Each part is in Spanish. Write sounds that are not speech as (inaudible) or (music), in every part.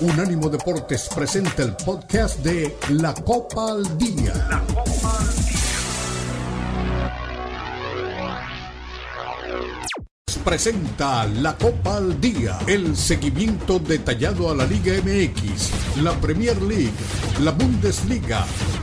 Unánimo Deportes presenta el podcast de La Copa al Día. La Copa al Día. Presenta la Copa al Día, el seguimiento detallado a la Liga MX, la Premier League, la Bundesliga,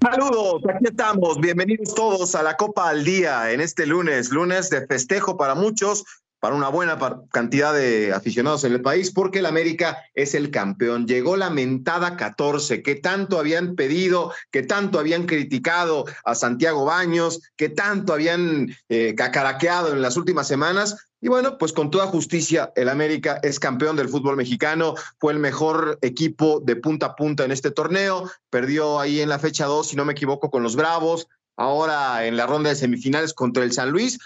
Saludos, aquí estamos. Bienvenidos todos a la Copa al Día en este lunes, lunes de festejo para muchos, para una buena cantidad de aficionados en el país, porque el América es el campeón. Llegó la mentada 14, que tanto habían pedido, que tanto habían criticado a Santiago Baños, que tanto habían eh, cacaraqueado en las últimas semanas. Y bueno, pues con toda justicia, el América es campeón del fútbol mexicano, fue el mejor equipo de punta a punta en este torneo, perdió ahí en la fecha 2, si no me equivoco, con los Bravos, ahora en la ronda de semifinales contra el San Luis,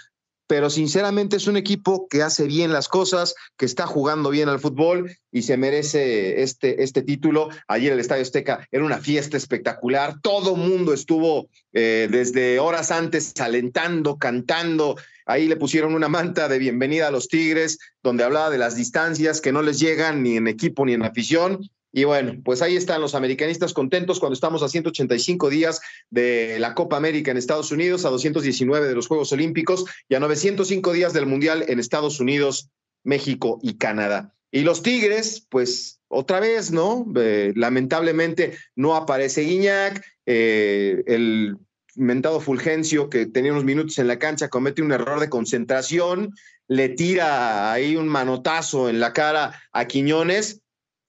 pero sinceramente es un equipo que hace bien las cosas, que está jugando bien al fútbol y se merece este, este título. Ayer el Estadio Azteca era una fiesta espectacular, todo mundo estuvo eh, desde horas antes alentando, cantando. Ahí le pusieron una manta de bienvenida a los Tigres, donde hablaba de las distancias que no les llegan ni en equipo ni en afición. Y bueno, pues ahí están los americanistas contentos cuando estamos a 185 días de la Copa América en Estados Unidos, a 219 de los Juegos Olímpicos y a 905 días del Mundial en Estados Unidos, México y Canadá. Y los Tigres, pues otra vez, ¿no? Eh, lamentablemente no aparece Guiñac, eh, el mentado Fulgencio, que tenía unos minutos en la cancha, comete un error de concentración, le tira ahí un manotazo en la cara a Quiñones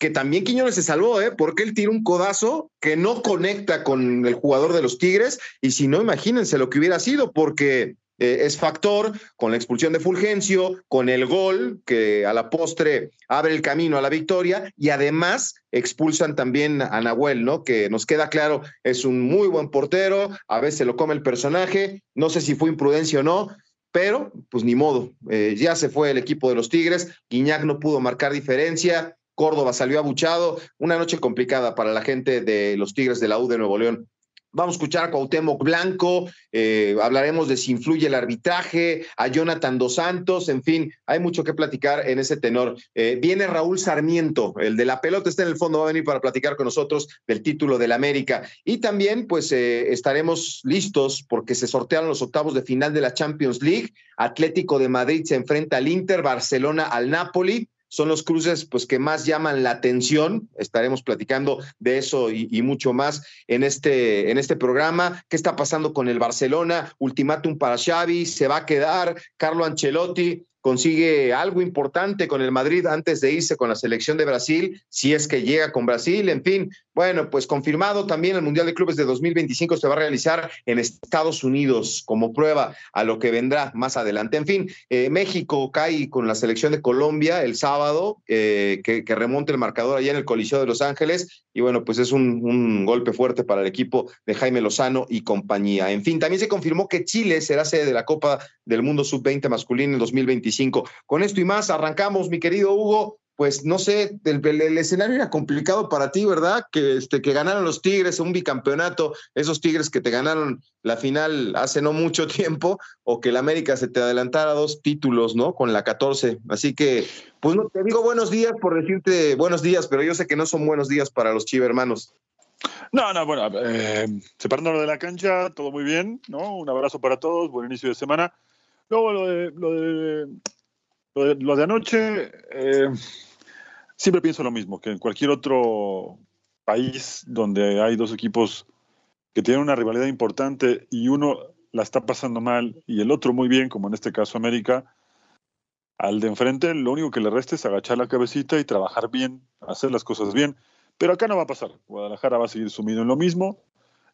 que también Quiñones se salvó, ¿eh? porque él tira un codazo que no conecta con el jugador de los Tigres, y si no, imagínense lo que hubiera sido, porque eh, es factor con la expulsión de Fulgencio, con el gol que a la postre abre el camino a la victoria, y además expulsan también a Nahuel, ¿no? Que nos queda claro, es un muy buen portero, a veces lo come el personaje, no sé si fue imprudencia o no, pero pues ni modo, eh, ya se fue el equipo de los Tigres, Guiñac no pudo marcar diferencia, Córdoba salió abuchado. Una noche complicada para la gente de los Tigres de la U de Nuevo León. Vamos a escuchar a Cuauhtémoc Blanco, eh, hablaremos de si influye el arbitraje, a Jonathan Dos Santos, en fin, hay mucho que platicar en ese tenor. Eh, viene Raúl Sarmiento, el de la pelota está en el fondo, va a venir para platicar con nosotros del título del América. Y también, pues, eh, estaremos listos porque se sortearon los octavos de final de la Champions League. Atlético de Madrid se enfrenta al Inter, Barcelona al Napoli son los cruces pues que más llaman la atención. Estaremos platicando de eso y, mucho más en este, en este programa. ¿Qué está pasando con el Barcelona? Ultimátum para Xavi, se va a quedar Carlo Ancelotti consigue algo importante con el Madrid antes de irse con la selección de Brasil, si es que llega con Brasil, en fin. Bueno, pues confirmado también el Mundial de Clubes de 2025 se va a realizar en Estados Unidos como prueba a lo que vendrá más adelante. En fin, eh, México cae con la selección de Colombia el sábado, eh, que, remonte el marcador allá en el Coliseo de Los Ángeles, y bueno, pues es un, un golpe fuerte para el equipo de Jaime Lozano y compañía. En fin, también se confirmó que Chile será sede de la Copa del Mundo Sub-20 masculino en 2025 con esto y más arrancamos, mi querido Hugo. Pues no sé, el, escenario era complicado para ti, ¿verdad? Que, este, que ganaron los Tigres un bicampeonato, esos Tigres que te ganaron la final hace no mucho (laughs) tiempo, o que el América se te adelantara dos títulos, ¿no? Con la 14. Así que, pues no te digo buenos días por decirte buenos días, pero yo sé que no son buenos días para los Chiva hermanos. No, no, bueno, eh, de la cancha, todo muy bien, ¿no? Un abrazo para todos, buen inicio de semana. Luego lo de, lo de, anoche, eh, siempre pienso lo mismo, que en cualquier otro país donde hay dos equipos que tienen una rivalidad importante y uno la está pasando mal y el otro muy bien, como en este caso América, al de enfrente lo único que le resta es agachar la cabecita y trabajar bien, hacer las cosas bien. Pero acá no va a pasar. Guadalajara va a seguir sumido en lo mismo.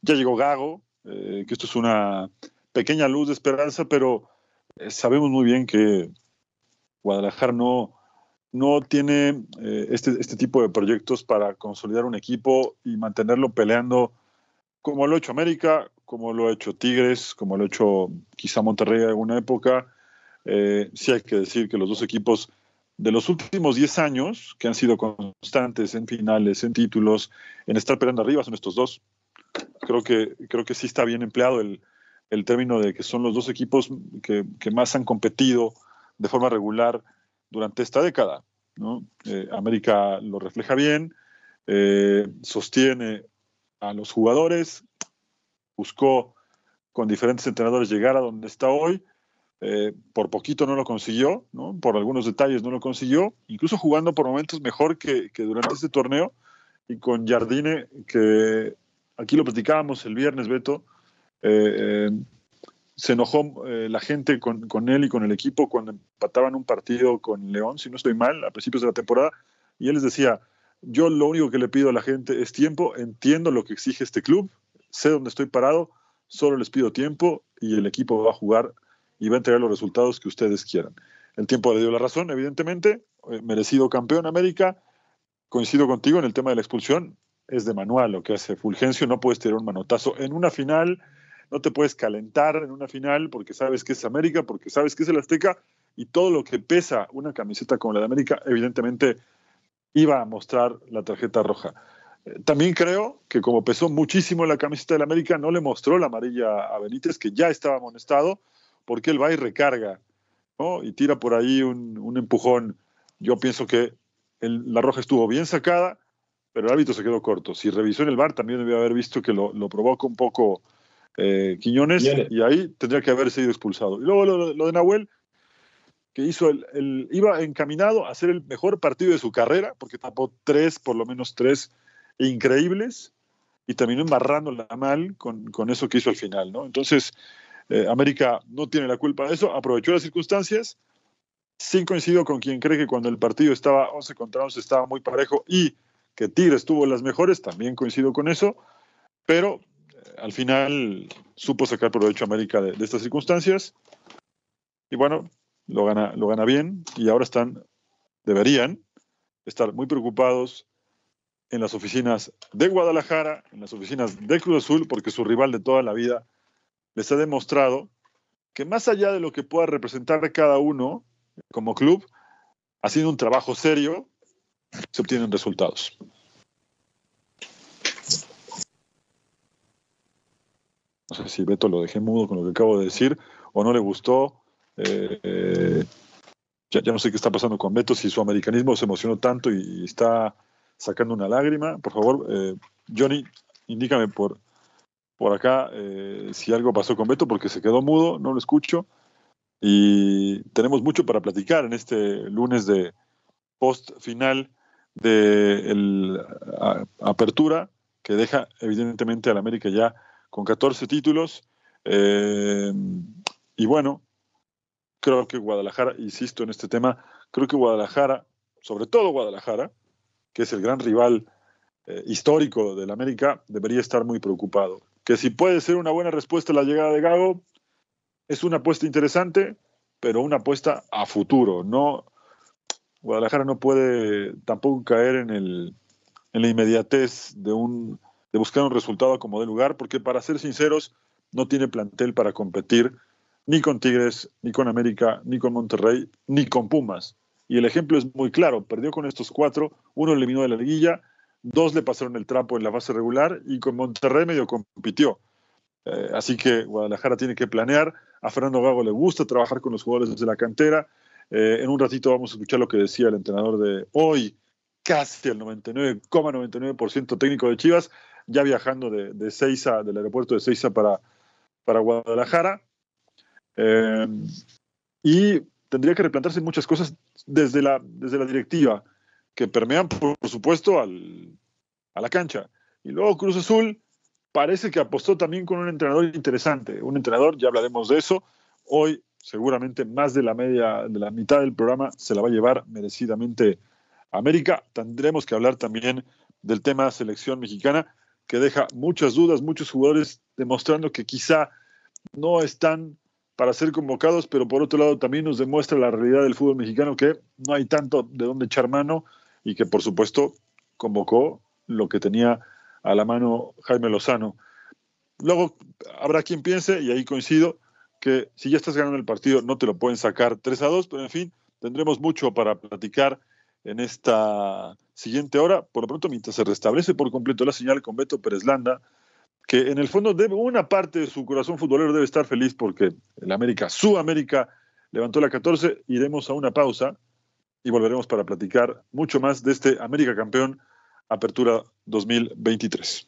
Ya llegó Gago, eh, que esto es una pequeña luz de esperanza, pero eh, sabemos muy bien que Guadalajara no, no tiene eh, este, este tipo de proyectos para consolidar un equipo y mantenerlo peleando como lo ha hecho América, como lo ha hecho Tigres, como lo ha hecho quizá Monterrey en alguna época. Eh, sí hay que decir que los dos equipos de los últimos 10 años, que han sido constantes en finales, en títulos, en estar peleando arriba, son estos dos. Creo que, creo que sí está bien empleado el, el término de que son los dos equipos que, que, más han competido de forma regular durante esta década. ¿no? Eh, América lo refleja bien, eh, sostiene a los jugadores, buscó con diferentes entrenadores llegar a donde está hoy eh, por poquito no lo consiguió, ¿no? por algunos detalles no lo consiguió, incluso jugando por momentos mejor que, durante este torneo y con Jardine, que aquí lo platicábamos el viernes, Beto, se enojó la gente con, con, él y con el equipo cuando empataban un partido con León, si no estoy mal, a principios de la temporada, y él les decía, yo lo único que le pido a la gente es tiempo, entiendo lo que exige este club, sé dónde estoy parado, solo les pido tiempo y el equipo va a jugar y va a entregar los resultados que ustedes quieran. El tiempo le dio la razón, evidentemente, eh, merecido campeón América. Coincido contigo en el tema de la expulsión, es de manual lo que hace Fulgencio, no puedes tirar un manotazo en una final, no te puedes calentar en una final porque sabes que es América, porque sabes que es el Azteca y todo lo que pesa una camiseta como la de América, evidentemente iba a mostrar la tarjeta roja. Eh, también creo que como pesó muchísimo la camiseta de la América, no le mostró la amarilla a Benítez, que ya estaba amonestado, porque él va y recarga, ¿no? Y tira por ahí un, empujón. Yo pienso que la roja estuvo bien sacada, pero el árbitro se quedó corto. Si revisó en el bar, también debe haber visto que lo, provoca un poco eh, Quiñones, y ahí tendría que haber sido expulsado. Y luego lo, de Nahuel, que hizo el, iba encaminado a hacer el mejor partido de su carrera, porque tapó tres, por lo menos tres increíbles, y terminó embarrándola mal con, con eso que hizo al final, ¿no? Entonces, eh, América no tiene la culpa de eso, aprovechó las circunstancias. Sí coincido con quien cree que cuando el partido estaba 11 contra 11 estaba muy parejo y que Tigres tuvo las mejores, también coincido con eso, pero al final supo sacar provecho América de, estas circunstancias y bueno, lo gana, lo gana bien y ahora están, deberían estar muy preocupados en las oficinas de Guadalajara, en las oficinas de Cruz Azul, porque su rival de toda la vida les ha demostrado que más allá de lo que pueda representar cada uno como club, haciendo un trabajo serio, se obtienen resultados. No sé si Beto lo dejé mudo con lo que acabo de decir o no le gustó. Eh, eh, ya, no sé qué está pasando con Beto, si su americanismo se emocionó tanto y, está sacando una lágrima. Por favor, eh, Johnny, indícame por, por acá si algo pasó con Beto porque se quedó mudo, no lo escucho. Y tenemos mucho para platicar en este lunes de post final de la apertura que deja evidentemente al América ya con 14 títulos. Eh, y bueno, creo que Guadalajara, insisto en este tema, creo que Guadalajara, sobre todo Guadalajara, que es el gran rival eh, histórico del América, debería estar muy preocupado que si puede ser una buena respuesta a la llegada de Gago, es una apuesta interesante, pero una apuesta a futuro. No, Guadalajara no puede tampoco caer en, el, en la inmediatez de, un, de buscar un resultado como de lugar, porque para ser sinceros, no tiene plantel para competir ni con Tigres, ni con América, ni con Monterrey, ni con Pumas. Y el ejemplo es muy claro, perdió con estos cuatro, uno eliminó de la liguilla dos le pasaron el trapo en la fase regular y con Monterrey medio compitió. Eh, así que Guadalajara tiene que planear. A Fernando Gago le gusta trabajar con los jugadores desde la cantera. Eh, en un ratito vamos a escuchar lo que decía el entrenador de hoy, casi el 99,99% técnico de Chivas, ya viajando de, de Seiza, del aeropuerto de Seiza para, para Guadalajara. Eh, y tendría que replantarse muchas cosas desde la, desde la directiva que permean, por, supuesto, al, a la cancha. Y luego Cruz Azul parece que apostó también con un entrenador interesante. Un entrenador, ya hablaremos de eso. Hoy, seguramente, más de la media, de la mitad del programa se la va a llevar merecidamente América. Tendremos que hablar también del tema selección mexicana, que deja muchas dudas, muchos jugadores demostrando que quizá no están para ser convocados, pero por otro lado también nos demuestra la realidad del fútbol mexicano que no hay tanto de dónde echar mano y que por supuesto convocó lo que tenía a la mano Jaime Lozano. luego habrá quien piense, y ahí coincido, que si ya estás ganando el partido no te lo pueden sacar 3 a 2, pero en fin, tendremos mucho para platicar en esta siguiente hora. Por lo pronto, mientras se restablece por completo la señal con Beto Pérez Landa, que en el fondo debe, una parte de su corazón futbolero debe estar feliz porque el América, su América, levantó la 14. Iremos a una pausa y volveremos para platicar mucho más de este América Campeón Apertura 2023.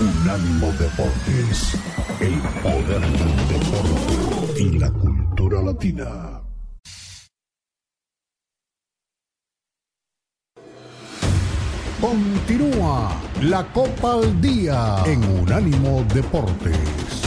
Unánimo Deportes, el poder del deporte y la cultura latina. Continúa la Copa al Día en Unánimo Deportes.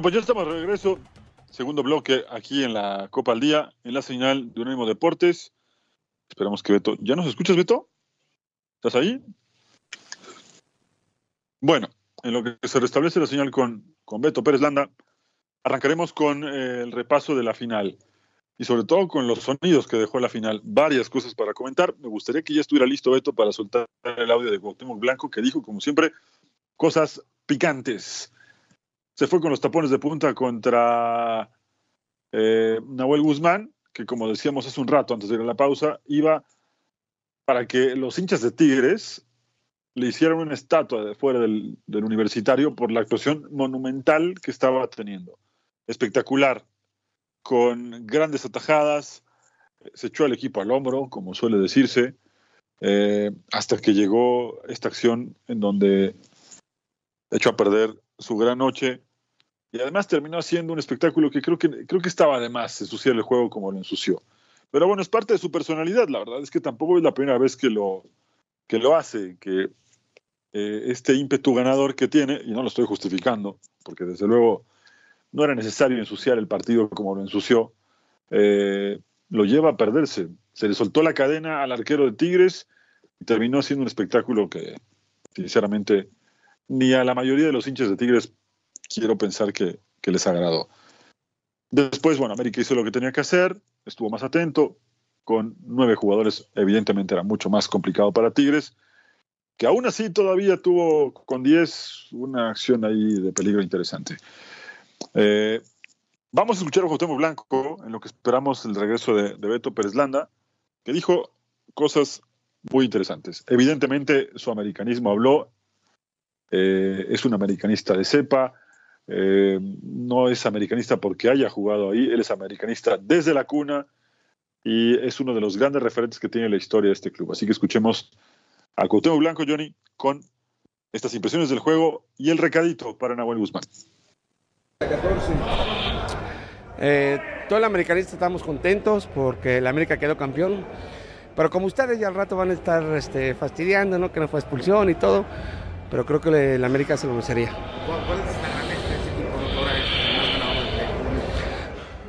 Pues ya estamos de regreso. Segundo bloque aquí en la Copa al Día, en la señal de Unánimo Deportes. Esperamos que Beto. ¿Ya nos escuchas, Beto? ¿Estás ahí? Bueno, en lo que se restablece la señal con, con Beto Pérez Landa, arrancaremos con eh, el repaso de la final y sobre todo con los sonidos que dejó la final. Varias cosas para comentar. Me gustaría que ya estuviera listo Beto para soltar el audio de Cuauhtémoc Blanco que dijo, como siempre, cosas picantes se fue con los tapones de punta contra eh, Nahuel Guzmán, que como decíamos hace un rato antes de ir a la pausa, iba para que los hinchas de Tigres le hicieran una estatua de fuera del, universitario por la actuación monumental que estaba teniendo. Espectacular, con grandes atajadas, se echó al equipo al hombro, como suele decirse, eh, hasta que llegó esta acción en donde echó a perder su gran noche y además terminó haciendo un espectáculo que creo que, creo que estaba de más ensuciar el juego como lo ensució. Pero bueno, es parte de su personalidad, la verdad es que tampoco es la primera vez que lo, que lo hace, que eh, este ímpetu ganador que tiene, y no lo estoy justificando, porque desde luego no era necesario ensuciar el partido como lo ensució, eh, lo lleva a perderse. Se le soltó la cadena al arquero de Tigres y terminó haciendo un espectáculo que, sinceramente, ni a la mayoría de los hinchas de Tigres quiero pensar que, les agradó. Después, bueno, América hizo lo que tenía que hacer, estuvo más atento, con nueve jugadores, evidentemente era mucho más complicado para Tigres, que aún así todavía tuvo con diez una acción ahí de peligro interesante. Eh, vamos a escuchar a José Blanco en lo que esperamos el regreso de, Beto Pérez Landa, que dijo cosas muy interesantes. Evidentemente su americanismo habló, eh, es un americanista de cepa, eh, no es americanista porque haya jugado ahí, él es americanista desde la cuna y es uno de los grandes referentes que tiene la historia de este club. Así que escuchemos a Coutinho Blanco, Johnny, con estas impresiones del juego y el recadito para Nahuel Guzmán. Eh, todo el americanista estamos contentos porque el América quedó campeón. Pero como ustedes ya al rato van a estar este, fastidiando, ¿no? Que no fue expulsión y todo. Pero creo que el América se lo merecería. ¿Cuál es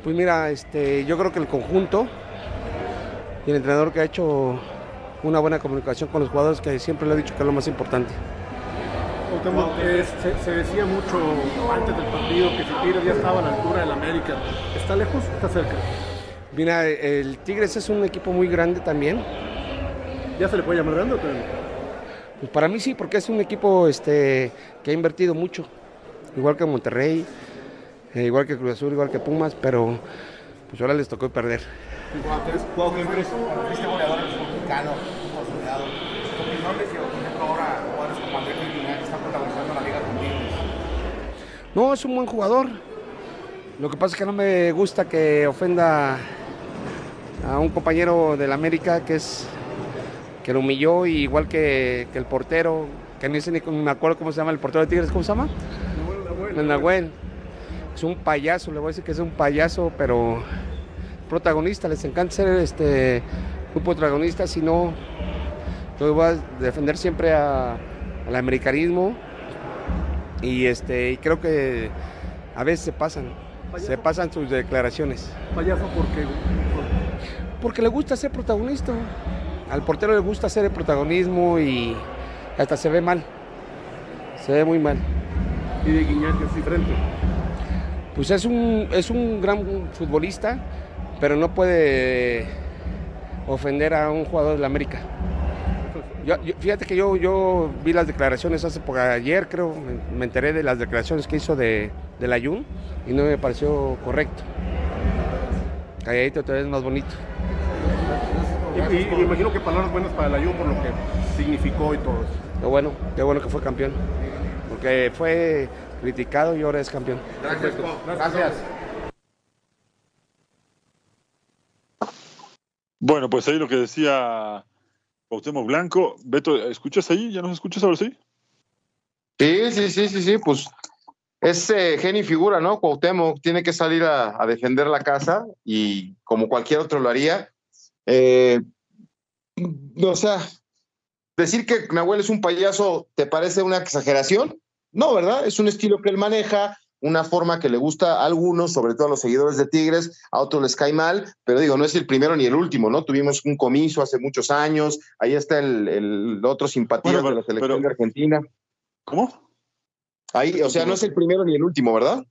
Pues mira, este, yo creo que el conjunto y el entrenador que ha hecho una buena comunicación con los jugadores, que siempre le he dicho que es lo más importante. se, decía mucho antes del partido que si Tigres ya estaba a la altura del América. ¿Está lejos o está cerca? Mira, el Tigres es un equipo muy grande también. ¿Ya se le puede llamar grande o Pues para mí sí, porque es un equipo este, que ha invertido mucho, igual que Monterrey, eh, igual que Cruz Azul, igual que Pumas, pero pues ahora les tocó perder. Cuando fuiste goleador fútbol mexicano, consolidado, ¿qué opiniones y por ejemplo ahora jugadores como Andrés Linares que están protagonizando la liga contigo? No, es un buen jugador. Lo que pasa es que no me gusta que ofenda a un compañero del América que es que lo humilló, igual que, que el portero, que ni, sé ni me acuerdo cómo se llama el portero de Tigres, ¿cómo se llama? el Nahuel. Es un payaso, le voy a decir que es un payaso, pero protagonista, les encanta ser este un protagonista, si no, yo voy a defender siempre a- al americanismo y este y creo que a veces se pasan, se pasan sus declaraciones, Payaso porque porque le gusta ser protagonista. Al portero le gusta ser el protagonismo y hasta se ve mal, se ve muy mal. y de Guiñac es diferente. Pues es un, es un gran futbolista, pero no puede ofender a un jugador de la América. Yo- yo- fíjate que yo, yo vi las declaraciones hace por ayer, creo, me, me enteré de las declaraciones que hizo de, de Layún y no me pareció correcto. Calladito todavía es más bonito. Y, y- y me imagino que palabras buenas para el Ayun por lo que significó y todo eso. Qué bueno, qué bueno que fue campeón. Porque fue criticado y ahora es campeón. Gracias. Gracias. Bueno, pues ahí lo que decía Cuauhtémoc Blanco. Beto, ¿escuchas ahí? ¿Ya nos escuchas ahora sí? Sí, sí, sí, sí, sí, pues es eh, genio y figura, ¿no? Cuauhtémoc tiene que salir a, a defender la casa y como cualquier otro lo haría. Eh, o sea, decir que Nahuel es un payaso, ¿te parece una exageración? No, ¿verdad? Es un estilo que él maneja, una forma que le gusta a algunos, sobre todo a los seguidores de Tigres, a otros les cae mal, pero digo, no es el primero ni el último, ¿no? Tuvimos un comiso hace muchos años, ahí está el, el otro simpatía Bueno, de la selección pero- de Argentina. ¿Cómo? Ahí, o sea, no es el primero ni el último, ¿verdad?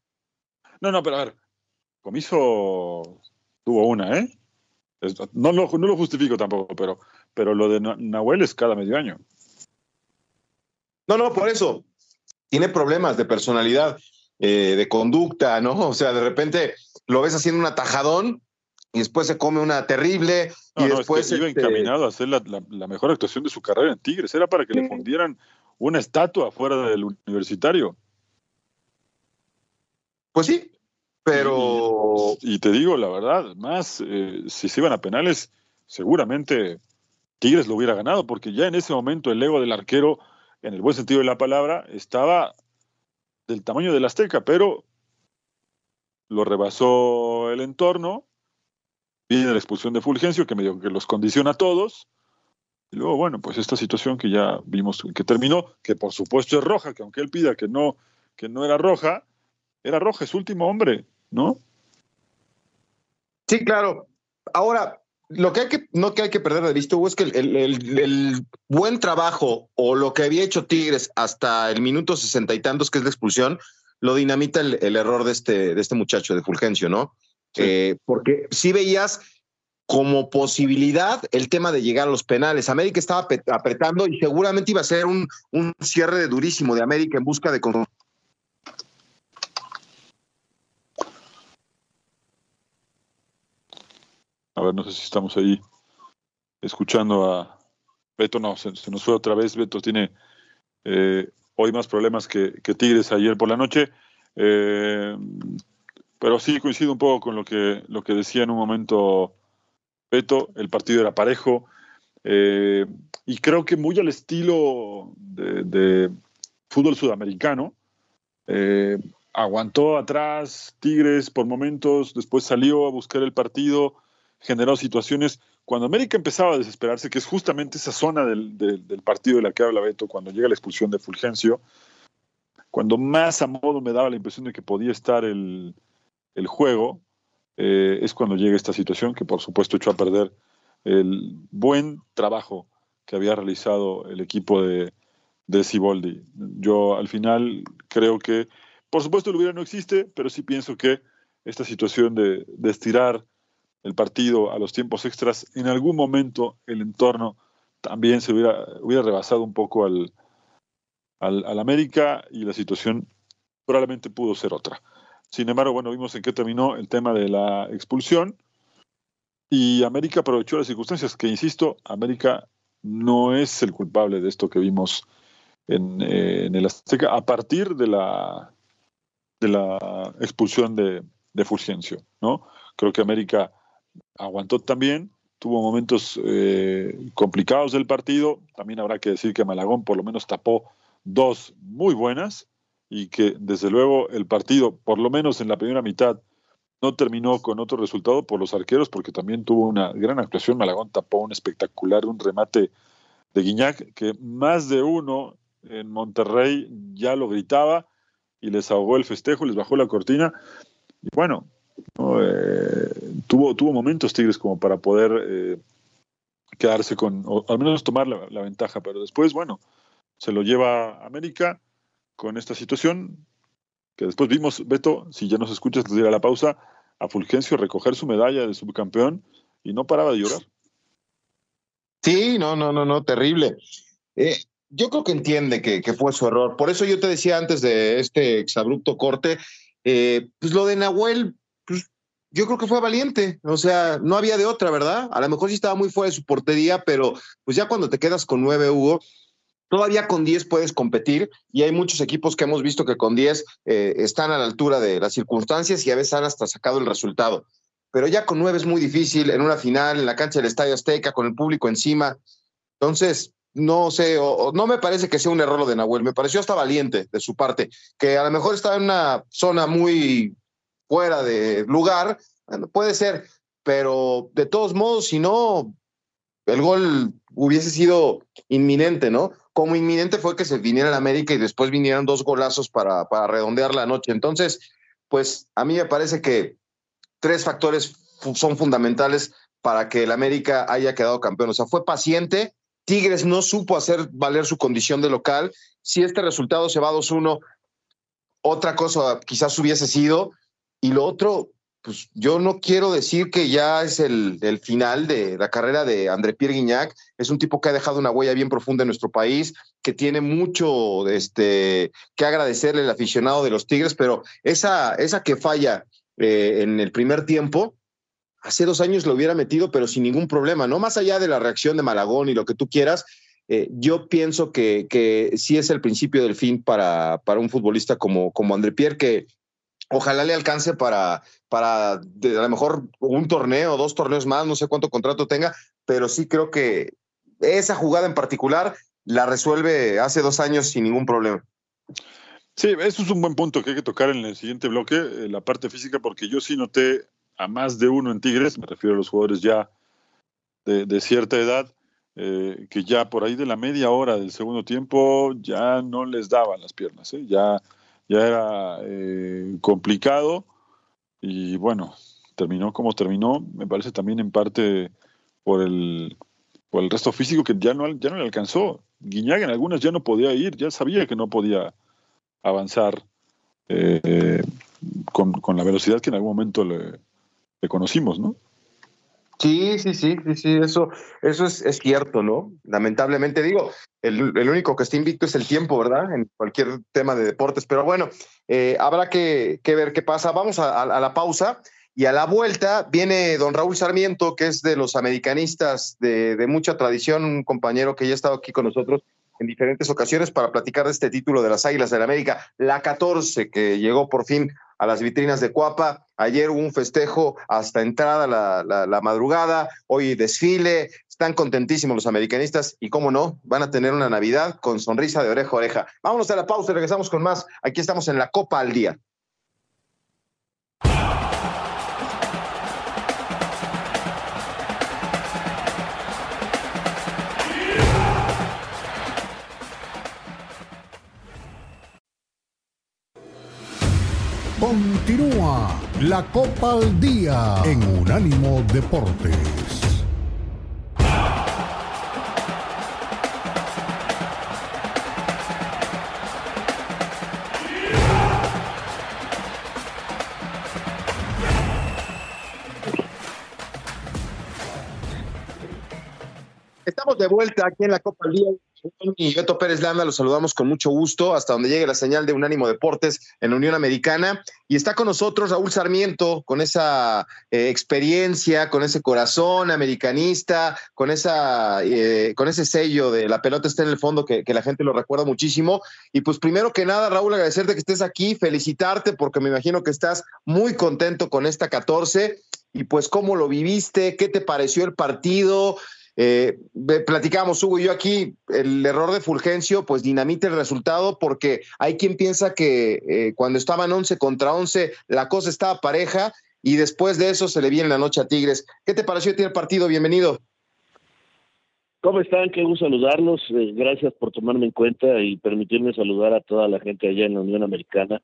No, no, pero a ver. Comiso tuvo una, ¿eh? No lo, no lo justifico tampoco, pero, pero lo de Na- Nahuel es cada medio año. No, no, por eso. Tiene problemas de personalidad, eh, de conducta, ¿no? O sea, de repente lo ves haciendo un atajadón y después se come una terrible No, y no, después... es que iba este, encaminado a hacer la, la- la mejor actuación de su carrera en Tigres. Era para que le fundieran una estatua fuera del universitario. Pues sí, pero... Y te digo la verdad, más eh, si se iban a penales, seguramente Tigres lo hubiera ganado, porque ya en ese momento el ego del arquero, en el buen sentido de la palabra, estaba del tamaño del Azteca, pero lo rebasó el entorno, viene la expulsión de Fulgencio, que medio que los condiciona a todos, y luego, bueno, pues esta situación que ya vimos que terminó, que por supuesto es roja, que aunque él pida que no, que no era roja, era roja, es último hombre, ¿no? Sí, claro. Ahora, lo que hay que, no que hay que perder de vista, Hugo, es que el, el- el- el buen trabajo o lo que había hecho Tigres hasta el minuto sesenta y tantos, que es la expulsión, lo dinamita el, el error de este, de este muchacho, de Fulgencio, ¿no? Sí. Eh, porque sí veías como posibilidad el tema de llegar a los penales. América estaba apretando y seguramente iba a ser un, un cierre de durísimo de América en busca de... A ver, no sé si estamos ahí escuchando a Beto. No, se, nos fue otra vez. Beto tiene eh, hoy más problemas que, que Tigres ayer por la noche. Eh, pero sí coincido un poco con lo que, lo que decía en un momento Beto. El partido era parejo. eh, y creo que muy al estilo de, de fútbol sudamericano. Eh, aguantó atrás Tigres por momentos, después salió a buscar el partido, generó situaciones. Cuando América empezaba a desesperarse, que es justamente esa zona del, del- del partido de la que habla Beto, cuando llega la expulsión de Fulgencio, cuando más a modo me daba la impresión de que podía estar el, el juego, eh, es cuando llega esta situación que por supuesto echó a perder el buen trabajo que había realizado el equipo de, de Siboldi. Yo al final creo que, por supuesto el hubiera no existe, pero sí pienso que esta situación de, de estirar el partido a los tiempos extras, en algún momento el entorno también se hubiera, hubiera rebasado un poco al, al, América y la situación probablemente pudo ser otra. Sin embargo, bueno, vimos en qué terminó el tema de la expulsión y América aprovechó las circunstancias, que insisto, América no es el culpable de esto que vimos en, eh, en el Azteca a partir de la, de la expulsión de, de Fulgencio, ¿no? Creo que América aguantó también, tuvo momentos eh, complicados del partido, también habrá que decir que Malagón por lo menos tapó dos muy buenas y que desde luego el partido, por lo menos en la primera mitad, no terminó con otro resultado por los arqueros, porque también tuvo una gran actuación. Malagón tapó un espectacular, un remate de Guiñac, que más de uno en Monterrey ya lo gritaba y les ahogó el festejo, les bajó la cortina. Y bueno, eh, tuvo, tuvo momentos Tigres como para poder eh, quedarse con, o al menos tomar la, ventaja, pero después, bueno, se lo lleva América con esta situación, que después vimos, Beto, si ya nos escuchas, te dirá la pausa, a Fulgencio recoger su medalla de subcampeón y no paraba de llorar. Sí, no, no, no, no, terrible. Eh, yo creo que entiende que, que, fue su error. Por eso yo te decía antes de este exabrupto corte, pues lo de Nahuel, yo creo que fue valiente. O sea, no había de otra, ¿verdad? A lo mejor sí estaba muy fuera de su portería, pero pues ya cuando te quedas con nueve, Hugo, todavía con diez puedes competir y hay muchos equipos que hemos visto que con diez eh, están a la altura de las circunstancias y a veces han hasta sacado el resultado. Pero ya con nueve es muy difícil en una final, en la cancha del Estadio Azteca, con el público encima. Entonces, no sé, o, no me parece que sea un error lo de Nahuel, me pareció hasta valiente de su parte, que a lo mejor estaba en una zona muy fuera de lugar, bueno, puede ser, pero de todos modos, si no, el gol hubiese sido inminente, ¿no? Como inminente fue que se viniera el América y después vinieran dos golazos para, para redondear la noche. Entonces, pues a mí me parece que tres factores son fundamentales para que el América haya quedado campeón. O sea, fue paciente, Tigres no supo hacer valer su condición de local. Si este resultado se va 2-1, otra cosa quizás hubiese sido. Y lo otro, pues yo no quiero decir que ya es el, el final de la carrera de André Pierre Guignac. Es un tipo que ha dejado una huella bien profunda en nuestro país, que tiene mucho este, que agradecerle el aficionado de los Tigres, pero esa, esa que falla eh, en el primer tiempo, hace dos años lo hubiera metido, pero sin ningún problema, ¿no? Más allá de la reacción de Malagón y lo que tú quieras, eh, yo pienso que, que sí es el principio del fin para, para un futbolista como, como André Pierre, que ojalá le alcance para, para a lo mejor un torneo, dos torneos más, no sé cuánto contrato tenga, pero sí creo que esa jugada en particular la resuelve hace dos años sin ningún problema. Sí, eso es un buen punto que hay que tocar en el siguiente bloque, eh, la parte física, porque yo sí noté a más de uno en Tigres, me refiero a los jugadores ya de, de cierta edad, eh, que ya por ahí de la media hora del segundo tiempo ya no les daban las piernas, ¿eh? ya, ya era eh, complicado y bueno, terminó como terminó, me parece también en parte por el, por el resto físico que ya no, ya no le alcanzó. Guiñaga en algunas ya no podía ir, ya sabía que no podía avanzar eh, con, con, la velocidad que en algún momento le, le conocimos, ¿no? Sí, sí, sí, sí, sí, eso, eso es, es cierto, ¿no? Lamentablemente digo, el, el, único que está invicto es el tiempo, ¿verdad? En cualquier tema de deportes, pero bueno, eh, habrá que, que, ver qué pasa. Vamos a, a, la pausa y a la vuelta viene don Raúl Sarmiento, que es de los americanistas de, de mucha tradición, un compañero que ya ha estado aquí con nosotros en diferentes ocasiones para platicar de este título de las Águilas del la América, la 14, que llegó por fin a las vitrinas de Cuapa. Ayer hubo un festejo hasta entrada la, la, la, madrugada, hoy desfile, están contentísimos los americanistas y cómo no, van a tener una Navidad con sonrisa de oreja a oreja. Vámonos a la pausa y regresamos con más. Aquí estamos en la Copa al Día. La Copa al Día en Unánimo Deportes. Estamos de vuelta aquí en la Copa al Día y Beto Pérez Landa, los saludamos con mucho gusto hasta donde llegue la señal de Unánimo Deportes en la Unión Americana. Y está con nosotros Raúl Sarmiento, con esa eh, experiencia, con ese corazón americanista, con, esa, eh, con ese sello de la pelota está en el fondo que, que, la gente lo recuerda muchísimo. Y pues primero que nada, Raúl, agradecerte que estés aquí, felicitarte porque me imagino que estás muy contento con esta 14. Y pues cómo lo viviste, qué te pareció el partido. Eh, platicamos, Hugo y yo aquí, el error de Fulgencio, pues dinamita el resultado porque hay quien piensa que eh, cuando estaban 11 contra 11 la cosa estaba pareja y después de eso se le viene la noche a Tigres. ¿Qué te pareció a ti el partido? Bienvenido. ¿Cómo están? Qué gusto saludarlos. Eh, gracias por tomarme en cuenta y permitirme saludar a toda la gente allá en la Unión Americana,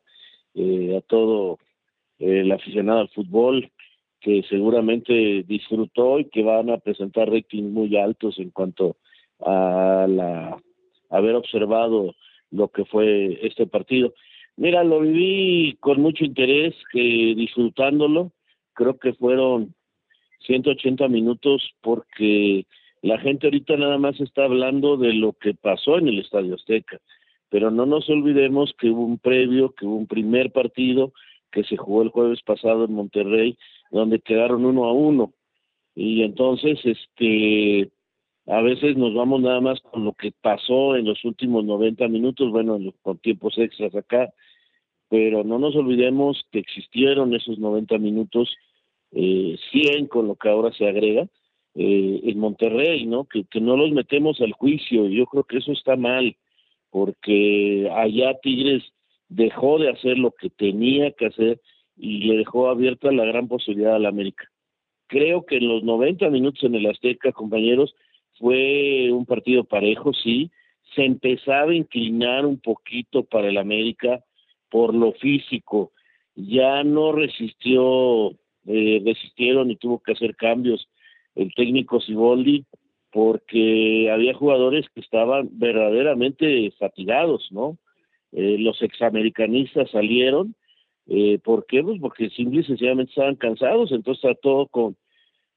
a todo el aficionado al fútbol, que seguramente disfrutó y que van a presentar ratings muy altos en cuanto a la haber observado lo que fue este partido. Mira, lo viví con mucho interés, que disfrutándolo, creo que fueron 180 minutos porque la gente ahorita nada más está hablando de lo que pasó en el Estadio Azteca, pero no nos olvidemos que hubo un previo, que hubo un primer partido que se jugó el jueves pasado en Monterrey, donde quedaron uno a uno. Y entonces, este, a veces nos vamos nada más con lo que pasó en los últimos 90 minutos, bueno, con tiempos extras acá, pero no nos olvidemos que existieron esos 90 minutos, eh, 100 con lo que ahora se agrega, eh, en Monterrey, ¿no? Que, que no los metemos al juicio, yo creo que eso está mal, porque allá Tigres dejó de hacer lo que tenía que hacer y le dejó abierta la gran posibilidad a la América. Creo que en los 90 minutos en el Azteca, compañeros, fue un partido parejo, sí. Se empezaba a inclinar un poquito para el América por lo físico. Ya no resistió, eh, resistieron y tuvo que hacer cambios el técnico Siboldi porque había jugadores que estaban verdaderamente fatigados, ¿no? Eh, los examericanistas salieron eh, ¿Por qué? Pues porque simple y sencillamente estaban cansados, entonces trató con,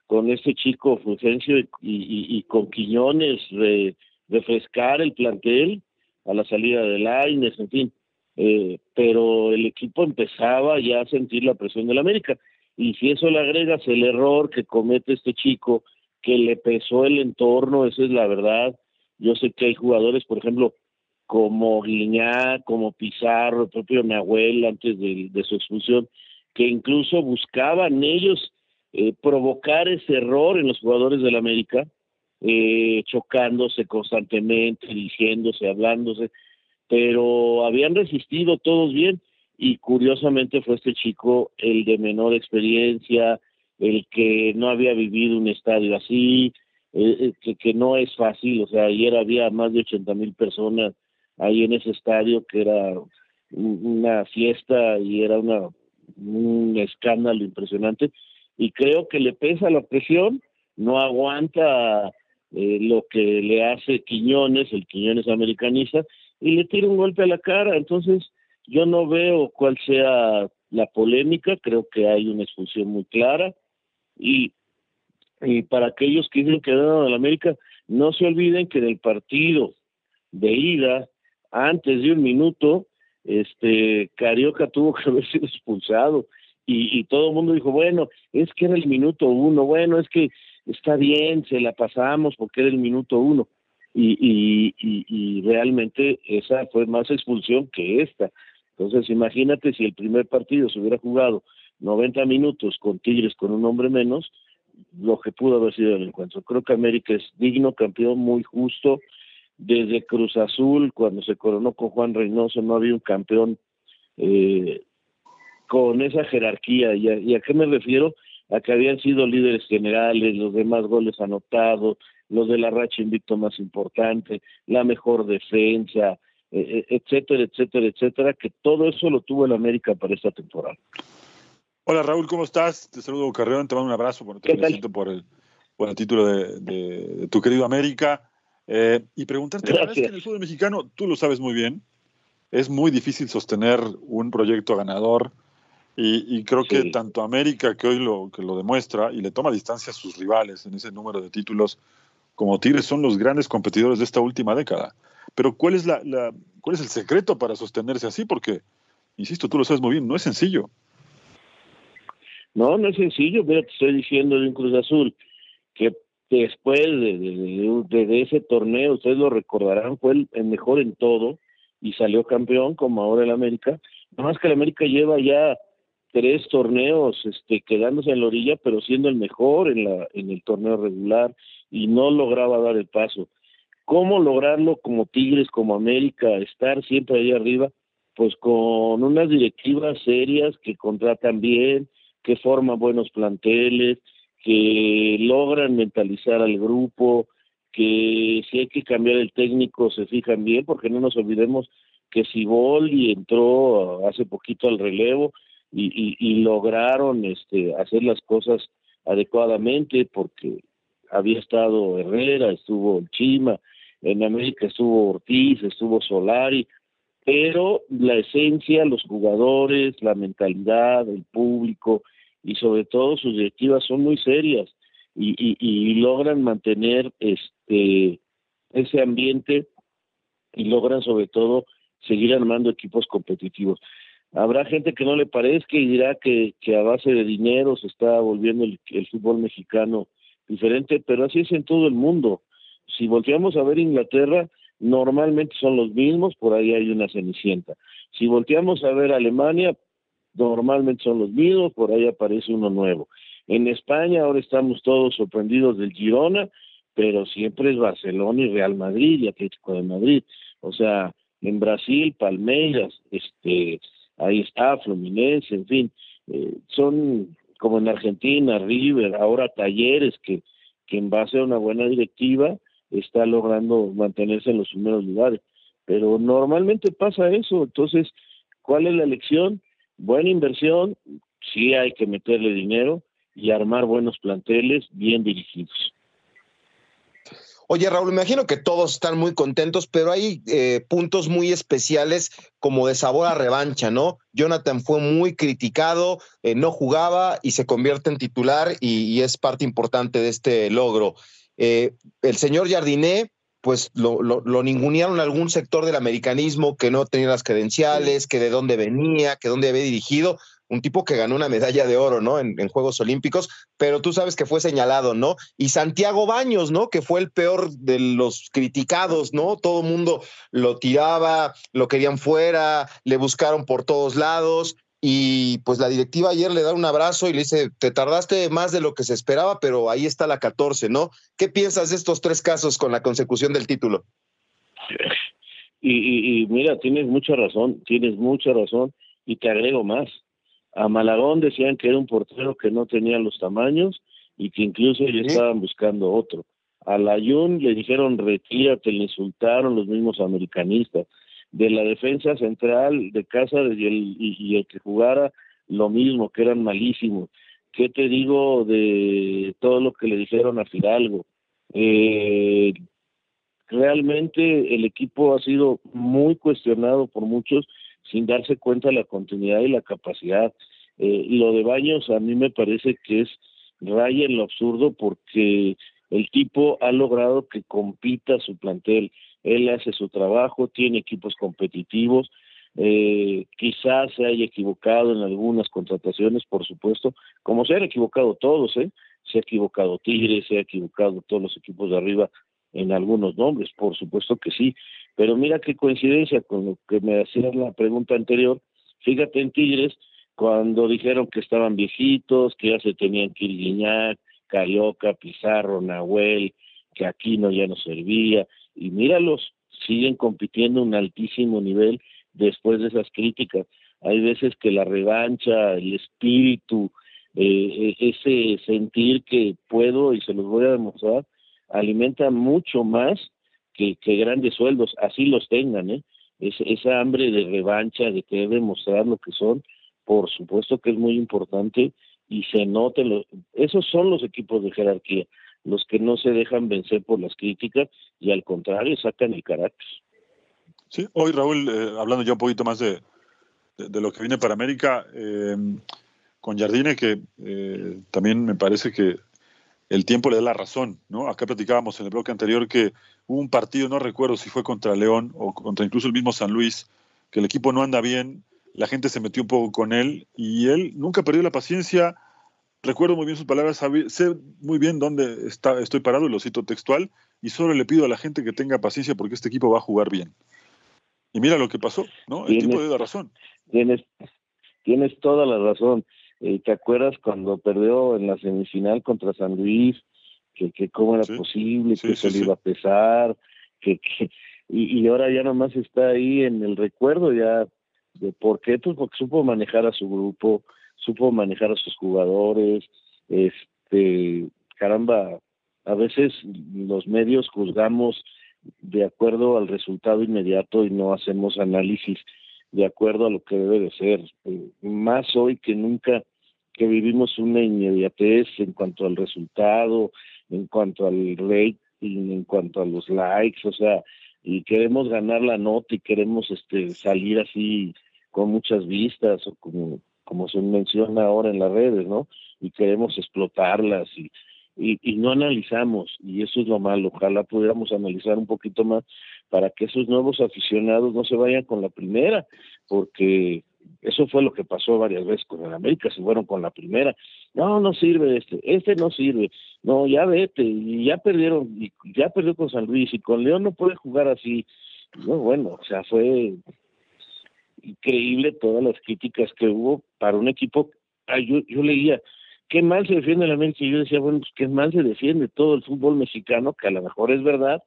con este chico Fulgencio y, con Quiñones de refrescar el plantel a la salida de Laines, en fin. Eh, pero el equipo empezaba ya a sentir la presión del América. Y si eso le agregas el error que comete este chico, que le pesó el entorno, esa es la verdad. Yo sé que hay jugadores, por ejemplo, como Guiñá, como Pizarro, el propio Nahuel antes de, su expulsión, que incluso buscaban ellos eh, provocar ese error en los jugadores del América, eh, chocándose constantemente, dirigiéndose, hablándose, pero habían resistido todos bien y curiosamente fue este chico el de menor experiencia, el que no había vivido un estadio así, eh, que, que no es fácil, o sea, ayer había más de 80 mil personas ahí en ese estadio que era una fiesta y era una un escándalo impresionante y creo que le pesa la presión, no aguanta eh, lo que le hace Quiñones, el Quiñones americanista, y le tira un golpe a la cara. Entonces, yo no veo cuál sea la polémica, creo que hay una expulsión muy clara y, y para aquellos que dicen que a la América, no se olviden que en el partido de ida antes de un minuto, este Carioca tuvo que (laughs) haber sido expulsado y, todo el mundo dijo, bueno, es que era el minuto uno, bueno, es que está bien, se la pasamos porque era el minuto uno. Y, y, y, realmente esa fue más expulsión que esta. Entonces, imagínate si el primer partido se hubiera jugado 90 minutos con Tigres con un hombre menos, lo que pudo haber sido el encuentro. Creo que América es digno, campeón, muy justo, desde Cruz Azul, cuando se coronó con Juan Reynoso, no había un campeón eh, con esa jerarquía. ¿Y a, qué me refiero? A que habían sido líderes generales, los demás goles anotados, los de la racha invicto más importante, la mejor defensa, eh, eh, etcétera, etcétera, etcétera, que todo eso lo tuvo el América para esta temporada. Hola Raúl, ¿cómo estás? Te saludo Carreón, te mando un abrazo, por, te felicito por el, por el título de, de tu querido América. Eh, y preguntarte, la verdad es que en el fútbol mexicano, tú lo sabes muy bien, es muy difícil sostener un proyecto ganador y, creo que tanto América, que hoy lo, que lo demuestra y le toma distancia a sus rivales en ese número de títulos, como Tigres son los grandes competidores de esta última década. Pero ¿cuál es, la, ¿cuál es el secreto para sostenerse así? Porque, insisto, tú lo sabes muy bien, no es sencillo. No, no es sencillo, pero te estoy diciendo de un Cruz Azul que después de, ese torneo, ustedes lo recordarán, fue el, mejor en todo y salió campeón como ahora el América. Nada más que el América lleva ya tres torneos este, quedándose en la orilla, pero siendo el mejor en, la, en el torneo regular y no lograba dar el paso. ¿Cómo lograrlo como Tigres, como América, estar siempre ahí arriba? Pues con unas directivas serias que contratan bien, que forman buenos planteles, que logran mentalizar al grupo, que si hay que cambiar el técnico se fijan bien, porque no nos olvidemos que Siboldi entró hace poquito al relevo y, y, lograron este, hacer las cosas adecuadamente porque había estado Herrera, estuvo Chima, en América estuvo Ortiz, estuvo Solari, pero la esencia, los jugadores, la mentalidad, el público y sobre todo sus directivas son muy serias y, y, logran mantener este ese ambiente y logran sobre todo seguir armando equipos competitivos. Habrá gente que no le parezca y dirá que, a base de dinero se está volviendo el, fútbol mexicano diferente, pero así es en todo el mundo. Si volteamos a ver Inglaterra, normalmente son los mismos, por ahí hay una cenicienta. Si volteamos a ver Alemania, normalmente son los mismos, por ahí aparece uno nuevo. En España ahora estamos todos sorprendidos del Girona, pero siempre es Barcelona y Real Madrid y Atlético de Madrid. O sea, en Brasil, Palmeiras, este, ahí está Fluminense, en fin, eh, son como en Argentina, River, ahora Talleres, que, que en base a una buena directiva está logrando mantenerse en los primeros lugares. Pero normalmente pasa eso, entonces, ¿cuál es la lección? Buena inversión, sí hay que meterle dinero y armar buenos planteles bien dirigidos. Oye, Raúl, me imagino que todos están muy contentos, pero hay eh, puntos muy especiales como de sabor a revancha, ¿no? Jonathan fue muy criticado, eh, no jugaba y se convierte en titular y, es parte importante de este logro. Eh, el señor Jardiné, pues lo, lo, lo, ningunearon algún sector del americanismo que no tenía las credenciales, que de dónde venía, que dónde había dirigido un tipo que ganó una medalla de oro, ¿no? En, Juegos Olímpicos, pero tú sabes que fue señalado, ¿no? Y Santiago Baños, ¿no? Que fue el peor de los criticados, ¿no? Todo el mundo lo tiraba, lo querían fuera, le buscaron por todos lados. Y pues la directiva ayer le da un abrazo y le dice, te tardaste más de lo que se esperaba, pero ahí está la 14, ¿no? ¿Qué piensas de estos tres casos con la consecución del título? Y, y mira, tienes mucha razón, tienes mucha razón, y te agrego más a Malagón decían que era un portero que no tenía los tamaños y que incluso ya estaban buscando otro. A Layun le dijeron retírate, le insultaron los mismos americanistas. De la defensa central de Cáceres y el, y, el que jugara lo mismo, que eran malísimos. ¿Qué te digo de todo lo que le dijeron a Fidalgo? Eh, realmente el equipo ha sido muy cuestionado por muchos sin darse cuenta de la continuidad y la capacidad. Eh, lo de Baños a mí me parece que es raya en lo absurdo porque el tipo ha logrado que compita su plantel. Él hace su trabajo, tiene equipos competitivos, eh, quizás se haya equivocado en algunas contrataciones, por supuesto, como se han equivocado todos, ¿eh? Se ha equivocado Tigres, se ha equivocado todos los equipos de arriba en algunos nombres, por supuesto que sí, pero mira qué coincidencia con lo que me hacía la pregunta anterior. Fíjate en Tigres, cuando dijeron que estaban viejitos, que ya se tenían que ir Carioca, Pizarro, Nahuel, que Aquino ya no servía, y míralos, siguen compitiendo a un altísimo nivel después de esas críticas. Hay veces que la revancha, el espíritu, eh, e-, ese sentir que puedo y se los voy a demostrar, alimenta mucho más que, grandes sueldos, así los tengan, ¿eh? esa hambre de revancha, de querer demostrar lo que son, por supuesto que es muy importante y se note, lo, esos son los equipos de jerarquía, los que no se dejan vencer por las críticas y al contrario sacan el carácter. Sí, hoy Raúl, eh, hablando ya un poquito más de, de, lo que viene para América, eh, con Jardine, que eh, también me parece que el tiempo le da la razón, ¿no? Acá platicábamos en el bloque anterior que hubo un partido, no recuerdo si fue contra León o contra incluso el mismo San Luis, que el equipo no anda bien, la gente se metió un poco con él y él nunca perdió la paciencia. Recuerdo muy bien sus palabras, sé muy bien dónde está, estoy parado, y lo cito textual, y solo le pido a la gente que tenga paciencia porque este equipo va a jugar bien. Y mira lo que pasó, ¿no? El tipo le da razón. Tienes, tienes toda la razón. Eh, ¿Te acuerdas cuando perdió en la semifinal contra San Luis? Que, que cómo era posible, que se le iba a pesar, que, que y, y, ahora ya nomás está ahí en el recuerdo ya de por qué, pues porque supo manejar a su grupo, supo manejar a sus jugadores, este, caramba, a veces los medios juzgamos de acuerdo al resultado inmediato y no hacemos análisis de acuerdo a lo que debe de ser. Eh, más hoy que nunca que vivimos una inmediatez en cuanto al resultado, en cuanto al rating, en cuanto a los likes, o sea, y queremos ganar la nota y queremos este salir así con muchas vistas o como como se menciona ahora en las redes, ¿no? Y queremos explotarlas y y, no analizamos, y eso es lo malo. Ojalá pudiéramos analizar un poquito más para que esos nuevos aficionados no se vayan con la primera, porque eso fue lo que pasó varias veces con el América, se fueron con la primera. No, no sirve este, este no sirve. No, ya vete, y ya perdieron, y ya perdió con San Luis, y con León no puede jugar así. No, bueno, o sea, fue increíble todas las críticas que hubo para un equipo. Yo, yo leía, qué mal se defiende la América. Y yo decía, bueno, pues qué mal se defiende todo el fútbol mexicano, que a lo mejor es verdad,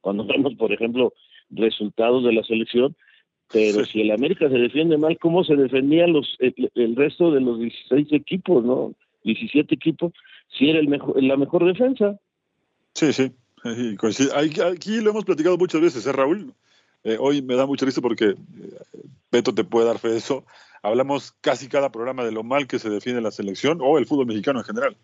cuando (laughs) vemos, por ejemplo, resultados de la selección, pero si el América se defiende mal, ¿cómo se defendían los el, el, resto de los 16 equipos, no? 17 equipos, si era el mejor, la mejor defensa. Sí, sí. Aquí lo hemos platicado muchas veces, ¿eh, Raúl? Eh, hoy me da mucho risa porque eh, Beto te puede dar fe de eso hablamos casi cada programa de lo mal que se defiende la selección o el fútbol mexicano en general.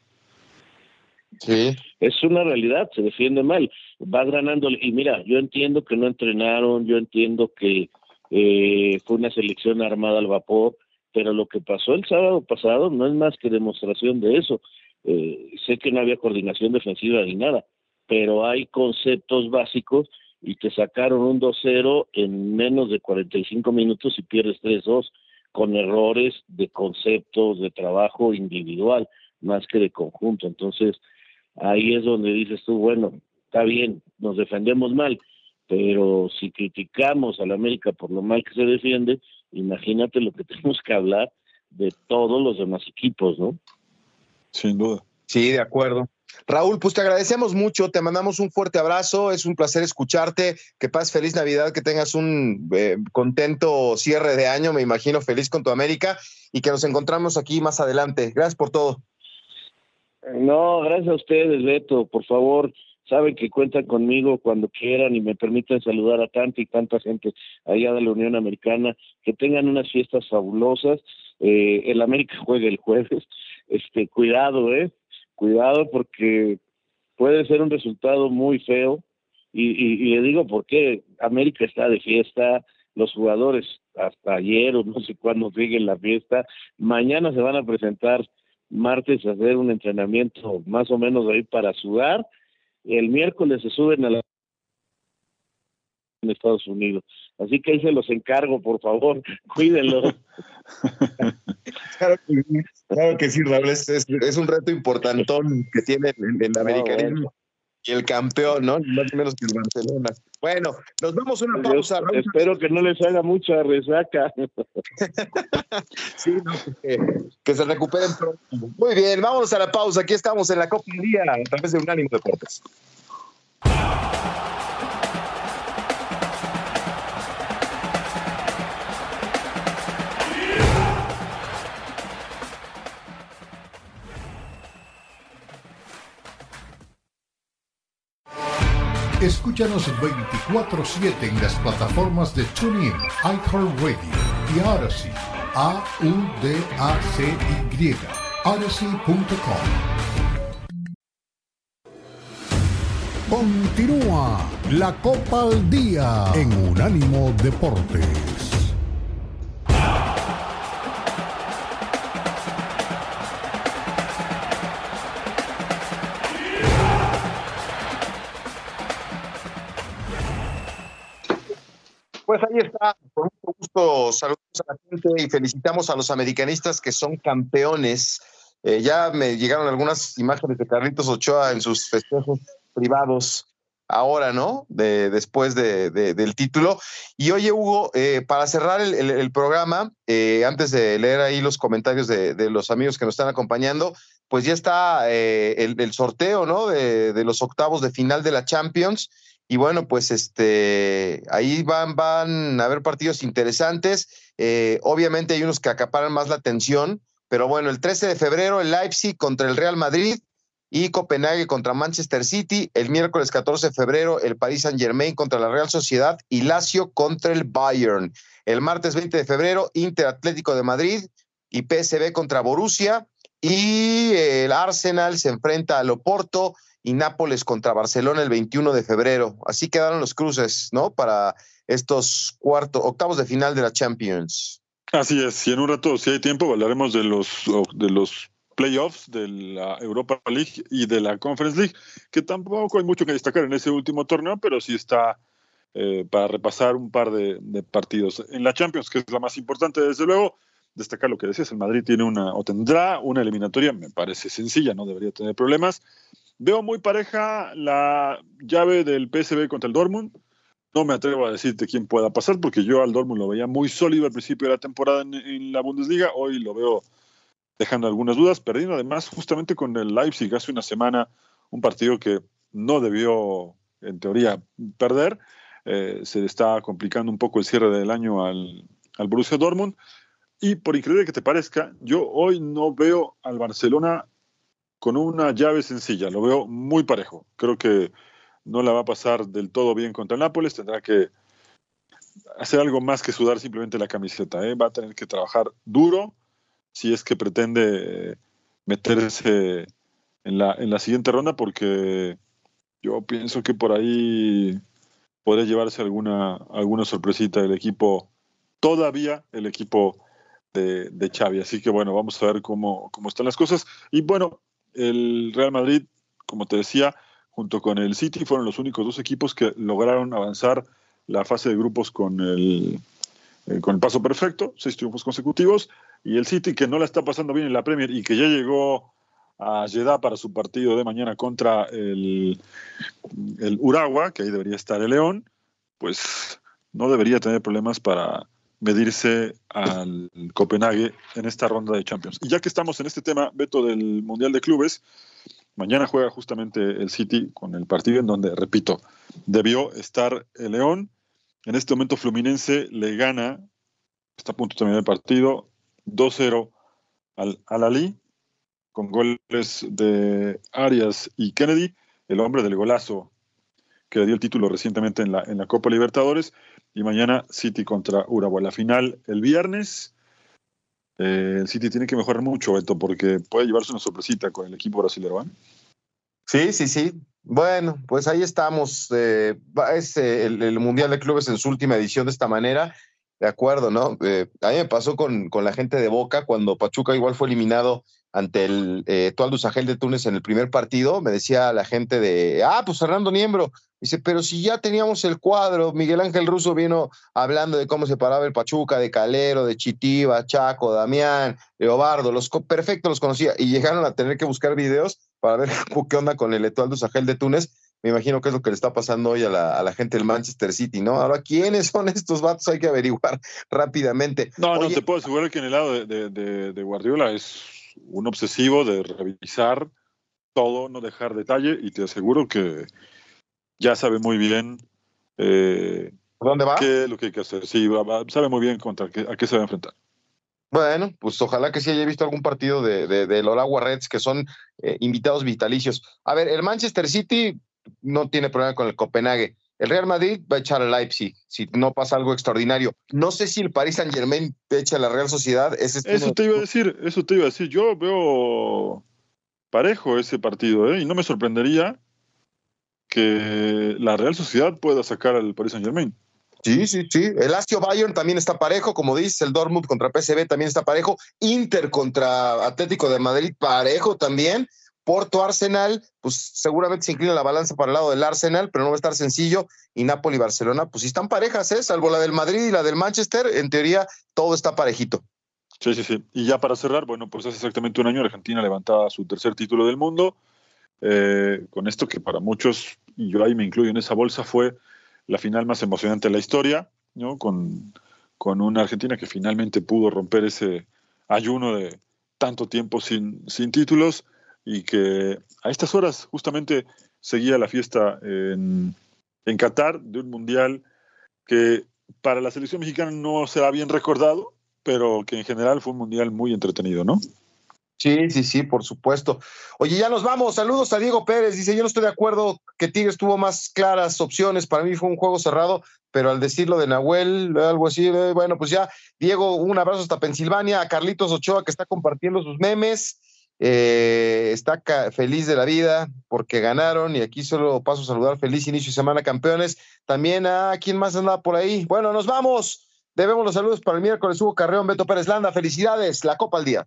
Sí. Es una realidad, se defiende mal. Va ganando. Y mira, yo entiendo que no entrenaron, yo entiendo que eh, fue una selección armada al vapor, pero lo que pasó el sábado pasado no es más que demostración de eso. Eh, sé que no había coordinación defensiva ni nada, pero hay conceptos básicos y te sacaron un 2-0 en menos de 45 minutos y pierdes 3-2 con errores de conceptos, de trabajo individual, más que de conjunto. Entonces, ahí es donde dices tú, bueno, está bien, nos defendemos mal, pero si criticamos a la América por lo mal que se defiende, imagínate lo que (laughs) tenemos que hablar de todos los demás equipos, ¿no? Sin duda. Sí, de acuerdo. Raúl, pues te agradecemos mucho, te mandamos un fuerte abrazo, es un placer escucharte, que pases feliz Navidad, que tengas un eh, contento cierre de año, me imagino feliz con tu América y que nos encontramos aquí más adelante. Gracias por todo. No, gracias a ustedes, Beto, por favor, saben que cuentan conmigo cuando quieran y me permiten saludar a tanta y tanta gente allá de la Unión Americana, que tengan unas fiestas fabulosas. Eh, el América (laughs) juega el jueves, este, cuidado, eh, cuidado porque puede ser un resultado muy feo. Y, y, le digo por qué. América está de fiesta, los jugadores hasta ayer o no sé cuándo siguen la fiesta, mañana se van a presentar martes a hacer un entrenamiento más o menos ahí para sudar, el miércoles se suben a la en Estados Unidos. Así que ahí se los encargo, por favor, (laughs) cuídenlo. claro, que, claro que sí, Raúl, es, es, es, un reto importantón que tiene el, el americanismo. bueno. Y el campeón, ¿no? Más o menos que el Barcelona. Bueno, nos vamos a una pausa. Espero que no les haga mucha resaca. (laughs) sí, no, que, que, se recuperen pronto. Muy bien, vámonos a la pausa. Aquí estamos en la Copa del Día a través de Unánimo Deportes. Escúchanos 24-7 en las plataformas de TuneIn, iHeartRadio y Odyssey. A-U-D-A-C-Y. Odyssey.com. Continúa la Copa al Día en Unánimo Deportes. Gusto saludamos a la gente y felicitamos a los americanistas que son campeones. Eh, ya me llegaron algunas imágenes de Carlitos Ochoa en sus festejos privados ahora, ¿no? De, después de, del título. Y oye, Hugo, eh, para cerrar el, programa, eh, antes de leer ahí los comentarios de, los amigos que nos están acompañando, pues ya está el, sorteo, ¿no? De, los octavos de final de la Champions. Y bueno, pues este, ahí van, van a haber partidos interesantes. obviamente hay unos que acaparan más la atención, pero bueno, el 13 de febrero el Leipzig contra el Real Madrid, y Copenhague contra Manchester City. El miércoles 14 de febrero, el Paris Saint Germain contra la Real Sociedad y Lazio contra el Bayern. El martes 20 de febrero, Inter Atlético de Madrid y PSV contra Borussia. Y el Arsenal se enfrenta a Oporto y Nápoles contra Barcelona el 21 de febrero. Así quedaron los cruces, ¿no? Para estos cuartos, octavos de final de la Champions. Así es, y en un rato, si hay tiempo, hablaremos de los, de los playoffs de la Europa League y de la Conference League, que tampoco hay mucho que destacar en ese último torneo, pero sí está eh, para repasar un par de, partidos. En la Champions, que es la más importante, desde luego, destacar lo que decías, el Madrid tiene una, o tendrá una eliminatoria, me parece sencilla, no debería tener problemas. Veo muy pareja la llave del PSV contra el Dortmund. No me atrevo a decirte quién pueda pasar, porque yo al Dortmund lo veía muy sólido al principio de la temporada en la Bundesliga, hoy lo veo dejando algunas dudas, perdiendo además justamente con el Leipzig hace una semana un partido que no debió, en teoría, perder. Eh, se le está complicando un poco el cierre del año al, al Borussia Dortmund. Y por increíble que te parezca, yo hoy no veo al Barcelona con una llave sencilla, lo veo muy parejo. Creo que no la va a pasar del todo bien contra el Nápoles, tendrá que hacer algo más que sudar simplemente la camiseta, ¿eh? va a tener que trabajar duro si es que pretende meterse en la, en la siguiente ronda, porque yo pienso que por ahí podría llevarse alguna, alguna sorpresita el equipo, todavía el equipo de, de Xavi. Así que bueno, vamos a ver cómo, cómo están las cosas. Y bueno, el Real Madrid, como te decía, junto con el City, fueron los únicos dos equipos que lograron avanzar la fase de grupos con el, eh, con el paso perfecto, seis triunfos consecutivos, y el City que no la está pasando bien en la Premier y que ya llegó a Jeddah para su partido de mañana contra el, el Uragua, que ahí debería estar el León, pues no debería tener problemas para medirse al Copenhague en esta ronda de Champions. Y ya que estamos en este tema, Beto, del Mundial de Clubes, mañana juega justamente el City con el partido en donde, repito, debió estar el León en este momento Fluminense le gana, está a punto de terminar el partido, 2-0 al, al Ali, con goles de Arias y Kennedy, el hombre del golazo que le dio el título recientemente en la, en la Copa Libertadores. Y mañana City contra Uruguay. La final el viernes. Eh, el City tiene que mejorar mucho, Beto, porque puede llevarse una sorpresita con el equipo brasileño. Sí, sí, sí. Bueno, pues ahí estamos. Eh, es eh, el, Mundial de Clubes en su última edición de esta manera. De acuerdo, ¿no? Eh, a mí me pasó con, con, la gente de Boca cuando Pachuca igual fue eliminado ante el eh, Tual de Túnez en el primer partido. Me decía la gente de, ah, pues Fernando Niembro. Dice, pero si ya teníamos el cuadro, Miguel Ángel Russo vino hablando de cómo se paraba el Pachuca, de Calero, de Chitiba, Chaco, Damián, Leobardo, los perfectos los conocía y llegaron a tener que buscar videos para ver (laughs) qué onda con el Etualdo Sajel de Túnez. Me imagino que es lo que le está pasando hoy a la, gente del Manchester City, ¿no? Ahora, ¿quiénes son estos vatos? Hay que averiguar (laughs) rápidamente. No, no te puedo asegurar que en el lado de, Guardiola es un obsesivo de revisar todo, no dejar detalle, y te aseguro que ya sabe muy bien eh, ¿Dónde va? qué es lo que hay que hacer. Sí, sabe muy bien contra qué, a qué se va a enfrentar. Bueno, pues ojalá que sí haya visto algún partido de, de, de Reds, que son eh, invitados vitalicios. A ver, el Manchester City no tiene problema con el Copenhague. El Real Madrid va a echar al Leipzig si no pasa algo extraordinario. No sé si el Paris Saint Germain echa a la Real Sociedad. eso te iba a decir, eso te iba a decir. Yo veo parejo ese partido, ¿eh? y no me sorprendería que la Real Sociedad pueda sacar al Paris Saint Germain. Sí, sí, sí. El Astio Bayern también está parejo, como dices, el Dortmund contra PSV también está parejo, Inter contra Atlético de Madrid parejo también. Porto Arsenal, pues seguramente se inclina la balanza para el lado del Arsenal, pero no va a estar sencillo. Y Napoli y Barcelona, pues sí están parejas, ¿eh? salvo la del Madrid y la del Manchester, en teoría todo está parejito. Sí, sí, sí. Y ya para cerrar, bueno, pues hace exactamente un año Argentina levantaba su tercer título del mundo. Eh, con esto que para muchos y yo ahí me incluyo en esa bolsa, fue la final más emocionante de la historia, ¿no? Con, con una Argentina que finalmente pudo romper ese ayuno de tanto tiempo sin, sin títulos y que a estas horas justamente seguía la fiesta en, en Qatar de un mundial que para la selección mexicana no será bien recordado, pero que en general fue un mundial muy entretenido, ¿no? Sí, sí, sí, por supuesto. Oye, ya nos vamos. Saludos a Diego Pérez. Dice, yo no estoy de acuerdo que Tigres tuvo más claras opciones. Para mí fue un juego cerrado, pero al decirlo de Nahuel, algo así, eh, bueno, pues ya, Diego, un abrazo hasta Pensilvania. A Carlitos Ochoa, que está compartiendo sus memes. Eh, está feliz de la vida porque ganaron y aquí solo paso a saludar. Feliz inicio de semana, campeones. También a quien más anda por ahí. Bueno, nos vamos. Debemos los saludos para el miércoles. Hugo Carreón, Beto Pérez Landa. Felicidades. La Copa al Día.